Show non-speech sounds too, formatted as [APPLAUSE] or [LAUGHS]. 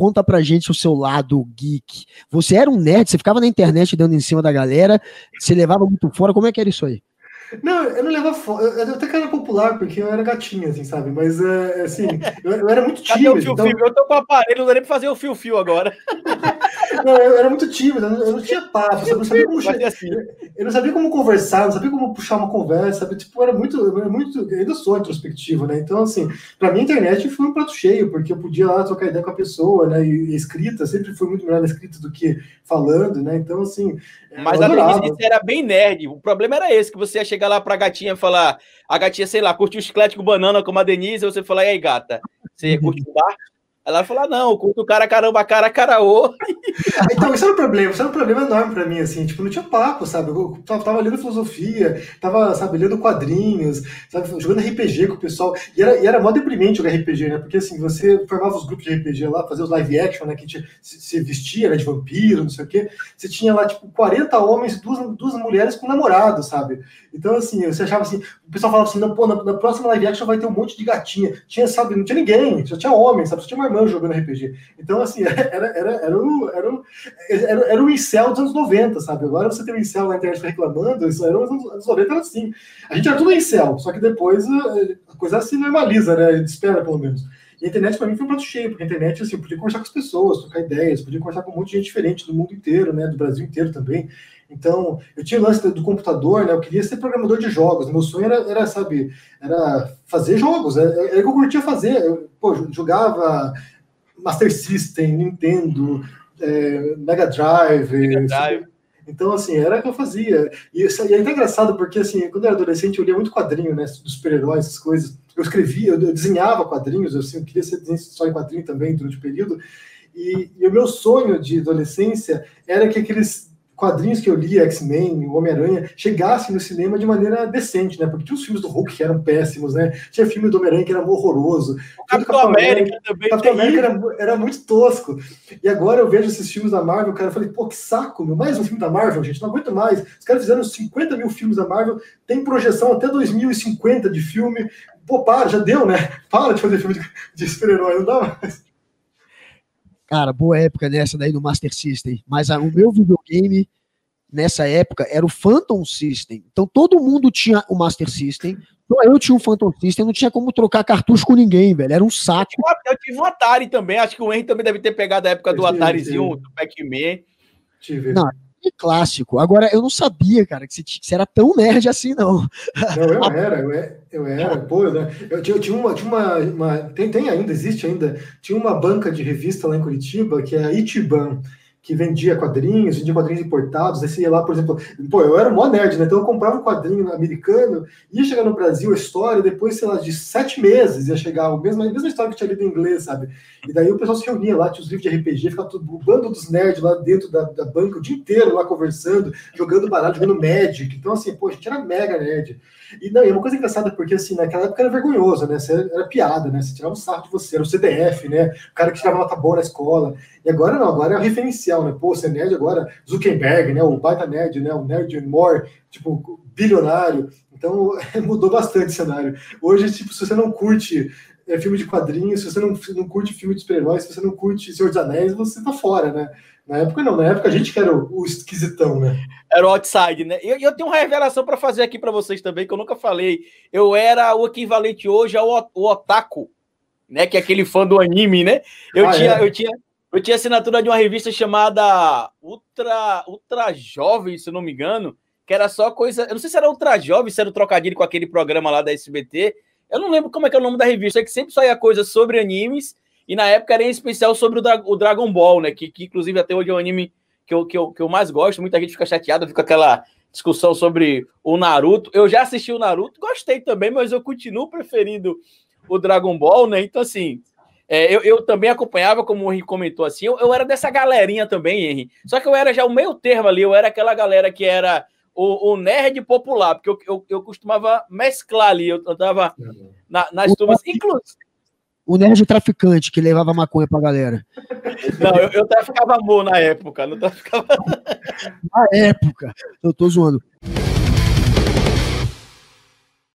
conta pra gente o seu lado geek. Você era um nerd, você ficava na internet dando em cima da galera, você levava muito fora, como é que era isso aí? Não, eu não levava fora. Eu, até que era popular, porque eu era gatinho, assim, sabe? Mas, é, assim, eu, eu, era muito tímido. Fio -fio? Então... Eu tô com o aparelho, não dá nem pra fazer o fio-fio agora. [LAUGHS] não, eu era muito tímido, eu não, tinha papo, eu não sabia como assim. Eu não sabia como conversar, não sabia como puxar uma conversa, sabe? Tipo, era muito, era muito, eu ainda sou introspectivo, né? Então, assim, pra mim a internet foi um prato cheio, porque eu podia lá trocar ideia com a pessoa, né? E, escrita, sempre fui muito melhor na escrita do que falando, né? Então, assim. Mas a Denise era bem nerd. O problema era esse, que você ia chegar lá pra gatinha e falar, a gatinha, sei lá, curtiu o chiclete com banana como a Denise, e você falar, e aí, gata, você curte o bar? Ela falou: não, curto cara caramba, cara caraô. [LAUGHS] Então, isso era um problema, isso era um problema enorme pra mim, assim, tipo, não tinha papo, sabe? Eu tava, tava lendo filosofia, tava, sabe, lendo quadrinhos, sabe, jogando RPG com o pessoal. E era, e era mó deprimente jogar RPG, né? Porque assim, você formava os grupos de RPG lá, fazia os live action, né? Que tinha, se, se vestia, né, de vampiro, não sei o quê. Você tinha lá, tipo, 40 homens duas, duas mulheres com namorado, sabe? Então, assim, você achava assim, o pessoal falava assim, não, pô, na, na, próxima live action vai ter um monte de gatinha. Tinha, sabe, não tinha ninguém, só tinha homem, sabe? Só tinha uma irmã jogando RPG. Então, assim, [LAUGHS] era, era, era, um, era, um, era, era um incel dos anos 90, sabe? Agora você tem um incel na internet reclamando, isso era nos anos 90 era assim. A gente era tudo incel, só que depois eh, a coisa se normaliza, né? Espera, pelo menos. E a internet para mim foi um prato cheio, porque a internet, assim, eu podia conversar com as pessoas, trocar ideias, podia conversar com um monte de gente diferente do mundo inteiro, né? Do Brasil inteiro também. Então, eu tinha o lance do computador, né? Eu queria ser programador de jogos. Meu sonho era, era sabe, era fazer jogos. Era, era o que eu curtia fazer. Eu, pô, jogava Master System, Nintendo, é, Mega Drive. Mega Drive. Então, assim, era o que eu fazia. E, e é engraçado, porque, assim, quando eu era adolescente, eu lia muito quadrinho, né? Dos super-heróis, essas coisas. Eu escrevia, eu desenhava quadrinhos, assim, eu queria ser só em quadrinho também durante o período. E, e o meu sonho de adolescência era que aqueles quadrinhos que eu li, X-Men, Homem-Aranha, chegassem no cinema de maneira decente, né? Porque tinha os filmes do Hulk que eram péssimos, né? Tinha filme do Homem-Aranha que era horroroso. O Capitão, Capitão América, América também. Capitão América era, era, muito tosco. E agora eu vejo esses filmes da Marvel, cara, eu falei, pô, que saco, meu. Mais um filme da Marvel, gente, não aguento mais. Os caras fizeram 50 mil filmes da Marvel, tem projeção até 2050 de filme. Pô, para, já deu, né? Para de fazer filme de, de super-herói, não dá mais. Cara, boa época nessa daí do Master System. Mas a, o meu videogame nessa época era o Phantom System. Então todo mundo tinha o Master System. Então eu tinha um Phantom System, não tinha como trocar cartucho com ninguém, velho. Era um saco. Eu tive um Atari também. Acho que o Henry também deve ter pegado a época do Atarizinho, do Pac-Man. Não, é clássico. Agora, eu não sabia, cara, que você, era tão nerd assim, não. Não, eu [LAUGHS] era, eu era, eu era pô, né? eu, tinha, eu tinha, uma, tinha uma, uma, tem, tem ainda, existe ainda, tinha uma banca de revista lá em Curitiba, que é a Itiban, que vendia quadrinhos, vendia quadrinhos importados, aí ia lá, por exemplo, pô, eu era mó nerd, né? Então eu comprava um quadrinho americano, ia chegar no Brasil a história, depois, sei lá, de sete meses ia chegar a mesma, a mesma história que tinha lido em inglês, sabe? E daí o pessoal se reunia lá, tinha os livros de RPG, ficava tudo, o bando dos nerds lá dentro da, da banca o dia inteiro lá conversando, jogando baralho, jogando Magic. Então, assim, pô, a gente era mega nerd. E não, e uma coisa engraçada, porque assim, naquela época era vergonhoso, né? Você era, era piada, né? Você tirava um sarro de você, era o CDF, né? O cara que tirava nota boa na escola. E agora não, agora é o referencial, né? Pô, você é nerd agora, Zuckerberg, né? O baita nerd, né? O nerd more, tipo, bilionário. Então [LAUGHS] mudou bastante o cenário. Hoje, tipo, se você não curte é, filme de quadrinhos, se você não, não curte filme de super-heróis, se você não curte Senhor dos Anéis, você tá fora, né? Na época não, na época a gente que era o, o esquisitão, né? Era o outside, né? E eu, eu, tenho uma revelação para fazer aqui para vocês também, que eu nunca falei. Eu era o equivalente hoje ao o otaku, né? Que é aquele fã do anime, né? Eu, ah, tinha, é? eu, tinha, eu tinha assinatura de uma revista chamada Ultra, Ultra Jovem, se não me engano, que era só coisa. Eu não sei se era Ultra Jovem, se era trocadilho com aquele programa lá da SBT. Eu não lembro como é que é o nome da revista, é que sempre saía coisa sobre animes e na época era em especial sobre o, Dra o Dragon Ball, né? Que, que, inclusive até hoje é um anime que eu, que, eu, que eu mais gosto. Muita gente fica chateada, fica aquela discussão sobre o Naruto. Eu já assisti o Naruto, gostei também, mas eu continuo preferindo o Dragon Ball, né? Então, assim, é, eu, eu, também acompanhava, como o Henrique comentou assim, eu, eu, era dessa galerinha também, Henrique. Só que eu era já o meio termo ali, eu era aquela galera que era o, o nerd popular, porque eu, eu, eu costumava mesclar ali, eu, tava na, nas turmas, inclusive o nerd traficante que levava maconha pra galera. Não, eu, eu traficava amor na época, não traficava. [LAUGHS] Na época, eu tô zoando.